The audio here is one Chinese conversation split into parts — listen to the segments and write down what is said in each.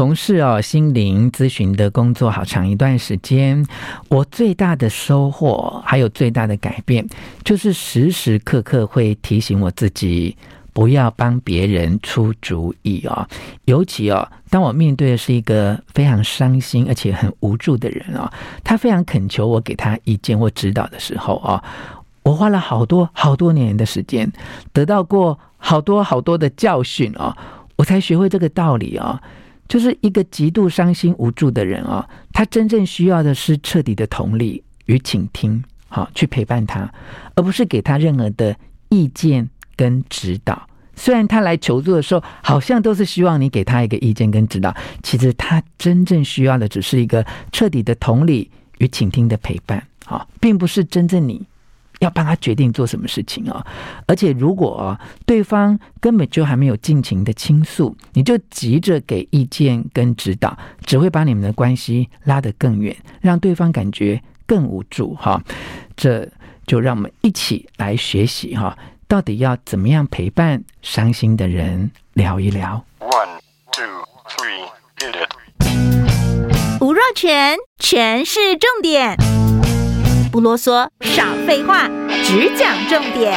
从事哦心灵咨询的工作好长一段时间，我最大的收获还有最大的改变，就是时时刻刻会提醒我自己。不要帮别人出主意哦，尤其哦，当我面对的是一个非常伤心而且很无助的人哦，他非常恳求我给他意见或指导的时候哦，我花了好多好多年的时间，得到过好多好多的教训哦，我才学会这个道理哦，就是一个极度伤心无助的人哦，他真正需要的是彻底的同理与倾听，好，去陪伴他，而不是给他任何的意见。跟指导，虽然他来求助的时候，好像都是希望你给他一个意见跟指导，其实他真正需要的只是一个彻底的同理与倾听的陪伴啊，并不是真正你要帮他决定做什么事情啊。而且，如果对方根本就还没有尽情的倾诉，你就急着给意见跟指导，只会把你们的关系拉得更远，让对方感觉更无助哈。这就让我们一起来学习哈。到底要怎么样陪伴伤心的人聊一聊？One, two, three, hit it！吴若全，全是重点，不啰嗦，少废话，只讲重点。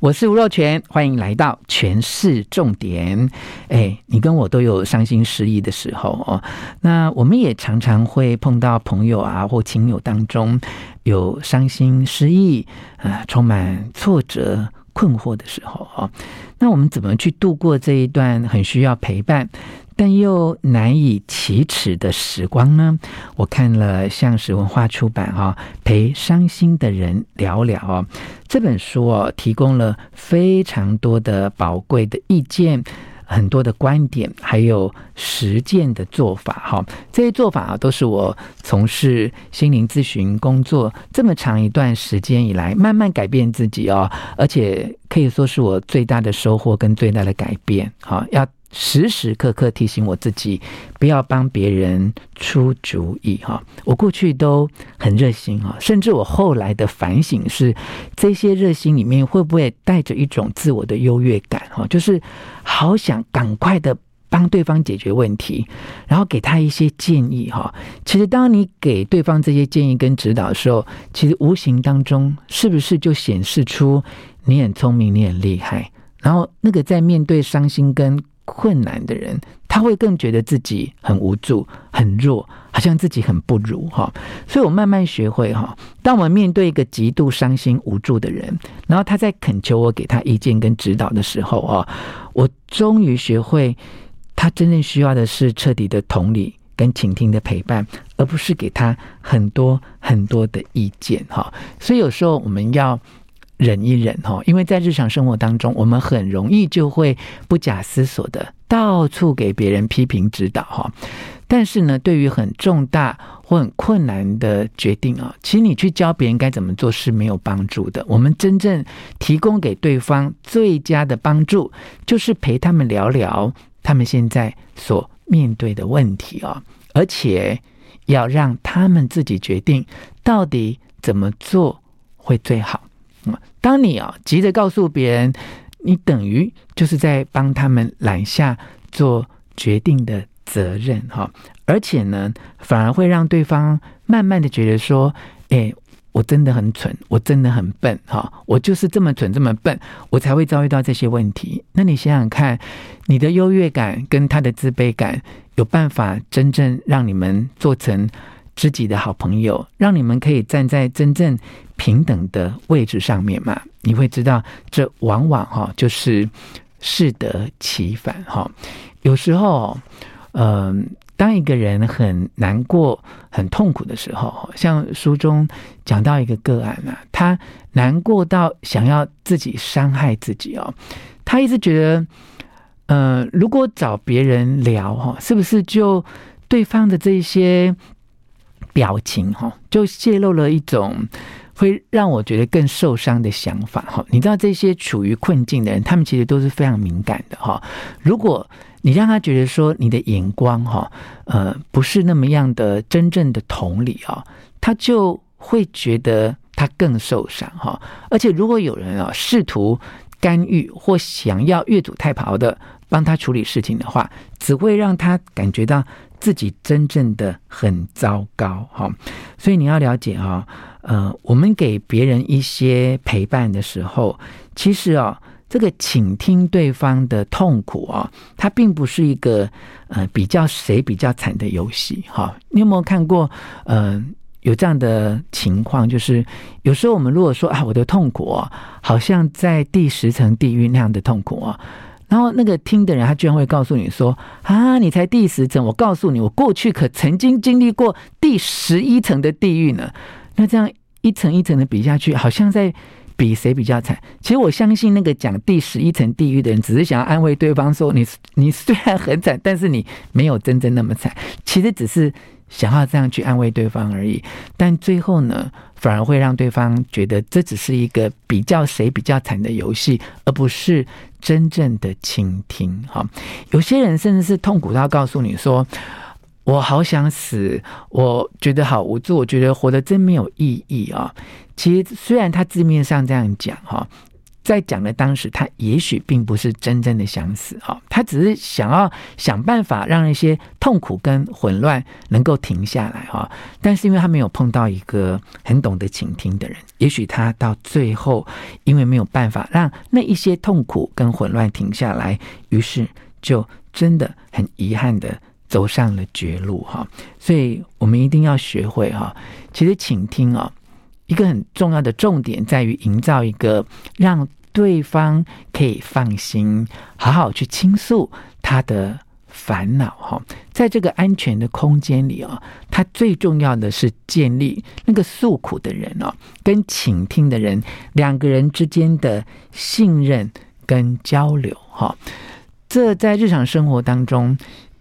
我是吴若权，欢迎来到全市重点。哎，你跟我都有伤心失意的时候哦。那我们也常常会碰到朋友啊或亲友当中有伤心失意啊、充满挫折困惑的时候哦。那我们怎么去度过这一段很需要陪伴，但又难以启齿的时光呢？我看了橡实文化出版哈，陪伤心的人聊聊，这本书哦，提供了非常多的宝贵的意见，很多的观点，还有实践的做法哈。这些做法啊，都是我从事心灵咨询工作这么长一段时间以来，慢慢改变自己哦，而且可以说是我最大的收获跟最大的改变。哈，要。时时刻刻提醒我自己，不要帮别人出主意哈。我过去都很热心哈，甚至我后来的反省是，这些热心里面会不会带着一种自我的优越感哈？就是好想赶快的帮对方解决问题，然后给他一些建议哈。其实当你给对方这些建议跟指导的时候，其实无形当中是不是就显示出你很聪明，你很厉害？然后那个在面对伤心跟困难的人，他会更觉得自己很无助、很弱，好像自己很不如哈。所以我慢慢学会哈，当我们面对一个极度伤心无助的人，然后他在恳求我给他意见跟指导的时候啊，我终于学会，他真正需要的是彻底的同理跟倾听的陪伴，而不是给他很多很多的意见哈。所以有时候我们要。忍一忍哈，因为在日常生活当中，我们很容易就会不假思索的到处给别人批评指导哈。但是呢，对于很重大或很困难的决定啊，其实你去教别人该怎么做是没有帮助的。我们真正提供给对方最佳的帮助，就是陪他们聊聊他们现在所面对的问题啊，而且要让他们自己决定到底怎么做会最好。当你啊急着告诉别人，你等于就是在帮他们揽下做决定的责任哈，而且呢，反而会让对方慢慢的觉得说，哎，我真的很蠢，我真的很笨哈，我就是这么蠢这么笨，我才会遭遇到这些问题。那你想想看，你的优越感跟他的自卑感，有办法真正让你们做成知己的好朋友，让你们可以站在真正平等的位置上面嘛？你会知道，这往往哈就是适得其反哈。有时候，嗯，当一个人很难过、很痛苦的时候，像书中讲到一个个案啊，他难过到想要自己伤害自己哦。他一直觉得，嗯，如果找别人聊哈，是不是就对方的这些？表情哈，就泄露了一种会让我觉得更受伤的想法哈。你知道这些处于困境的人，他们其实都是非常敏感的哈。如果你让他觉得说你的眼光哈，呃，不是那么样的真正的同理啊，他就会觉得他更受伤哈。而且如果有人啊试图干预或想要越俎代庖的帮他处理事情的话，只会让他感觉到自己真正的很糟糕。哈，所以你要了解哈，呃，我们给别人一些陪伴的时候，其实啊。这个倾听对方的痛苦啊，它并不是一个呃比较谁比较惨的游戏哈。你有没有看过呃有这样的情况？就是有时候我们如果说啊，我的痛苦啊，好像在第十层地狱那样的痛苦啊，然后那个听的人他居然会告诉你说啊，你才第十层，我告诉你，我过去可曾经经历过第十一层的地狱呢。那这样一层一层的比下去，好像在。比谁比较惨？其实我相信那个讲第十一层地狱的人，只是想要安慰对方说：“你你虽然很惨，但是你没有真正那么惨。”其实只是想要这样去安慰对方而已。但最后呢，反而会让对方觉得这只是一个比较谁比较惨的游戏，而不是真正的倾听。哈，有些人甚至是痛苦到告诉你说：“我好想死，我觉得好无助，我觉得活得真没有意义啊。”其实，虽然他字面上这样讲哈，在讲的当时，他也许并不是真正的想死哈，他只是想要想办法让一些痛苦跟混乱能够停下来哈。但是，因为他没有碰到一个很懂得倾听的人，也许他到最后，因为没有办法让那一些痛苦跟混乱停下来，于是就真的很遗憾的走上了绝路哈。所以我们一定要学会哈，其实倾听啊。一个很重要的重点在于营造一个让对方可以放心、好好去倾诉他的烦恼哈，在这个安全的空间里啊，他最重要的是建立那个诉苦的人哦，跟倾听的人两个人之间的信任跟交流哈，这在日常生活当中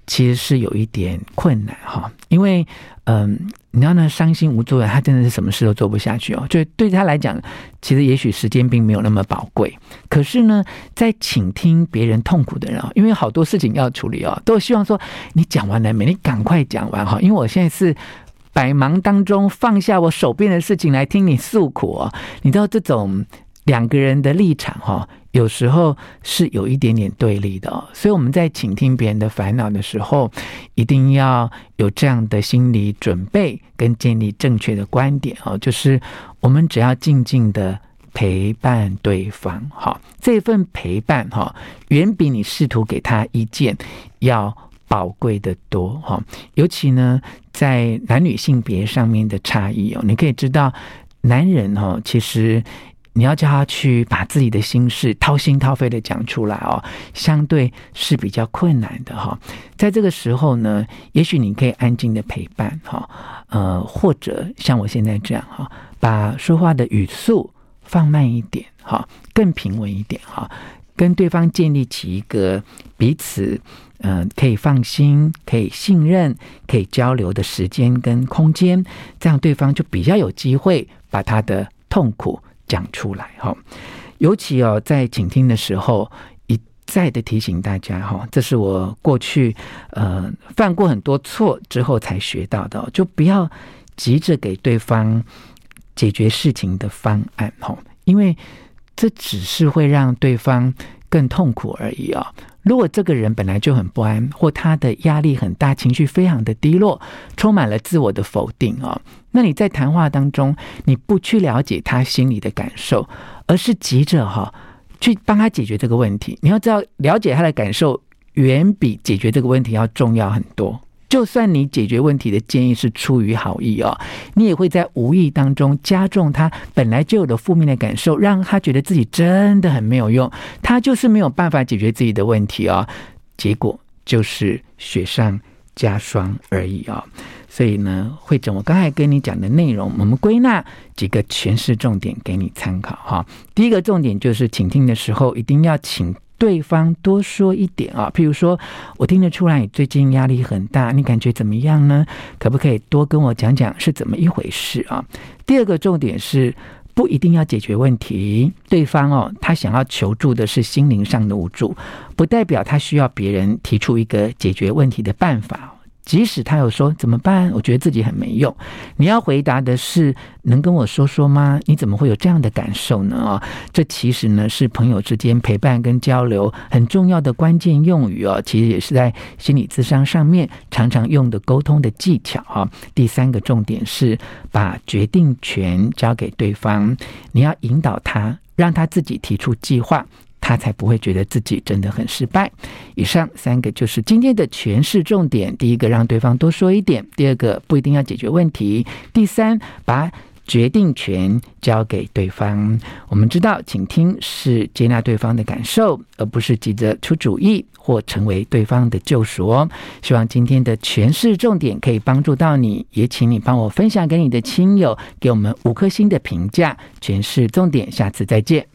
其实是有一点困难哈，因为嗯。你知道呢，伤心无助的他真的是什么事都做不下去哦。就对他来讲，其实也许时间并没有那么宝贵。可是呢，在倾听别人痛苦的人啊，因为好多事情要处理哦，都希望说你讲完了没？你赶快讲完哈，因为我现在是百忙当中放下我手边的事情来听你诉苦哦。你知道这种两个人的立场哈。有时候是有一点点对立的哦，所以我们在倾听别人的烦恼的时候，一定要有这样的心理准备跟建立正确的观点哦，就是我们只要静静的陪伴对方，哈，这份陪伴哈，远比你试图给他意见要宝贵的多哈。尤其呢，在男女性别上面的差异哦，你可以知道，男人哈，其实。你要叫他去把自己的心事掏心掏肺的讲出来哦，相对是比较困难的哈。在这个时候呢，也许你可以安静的陪伴哈，呃，或者像我现在这样哈，把说话的语速放慢一点哈，更平稳一点哈，跟对方建立起一个彼此嗯可以放心、可以信任、可以交流的时间跟空间，这样对方就比较有机会把他的痛苦。讲出来哈，尤其哦，在倾听的时候，一再的提醒大家哈，这是我过去呃犯过很多错之后才学到的，就不要急着给对方解决事情的方案哈，因为这只是会让对方更痛苦而已啊。如果这个人本来就很不安，或他的压力很大，情绪非常的低落，充满了自我的否定哦，那你在谈话当中，你不去了解他心里的感受，而是急着哈去帮他解决这个问题。你要知道，了解他的感受远比解决这个问题要重要很多。就算你解决问题的建议是出于好意哦，你也会在无意当中加重他本来就有的负面的感受，让他觉得自己真的很没有用，他就是没有办法解决自己的问题哦，结果就是雪上加霜而已哦。所以呢，慧珍，我刚才跟你讲的内容，我们归纳几个诠释重点给你参考哈。第一个重点就是倾听的时候一定要请。对方多说一点啊，譬如说，我听得出来你最近压力很大，你感觉怎么样呢？可不可以多跟我讲讲是怎么一回事啊？第二个重点是，不一定要解决问题，对方哦，他想要求助的是心灵上的无助，不代表他需要别人提出一个解决问题的办法。即使他有说怎么办，我觉得自己很没用，你要回答的是能跟我说说吗？你怎么会有这样的感受呢？啊，这其实呢是朋友之间陪伴跟交流很重要的关键用语哦。其实也是在心理智商上面常常用的沟通的技巧啊。第三个重点是把决定权交给对方，你要引导他，让他自己提出计划。他才不会觉得自己真的很失败。以上三个就是今天的诠释重点：第一个，让对方多说一点；第二个，不一定要解决问题；第三，把决定权交给对方。我们知道，倾听是接纳对方的感受，而不是急着出主意或成为对方的救赎哦。希望今天的诠释重点可以帮助到你，也请你帮我分享给你的亲友，给我们五颗星的评价。诠释重点，下次再见。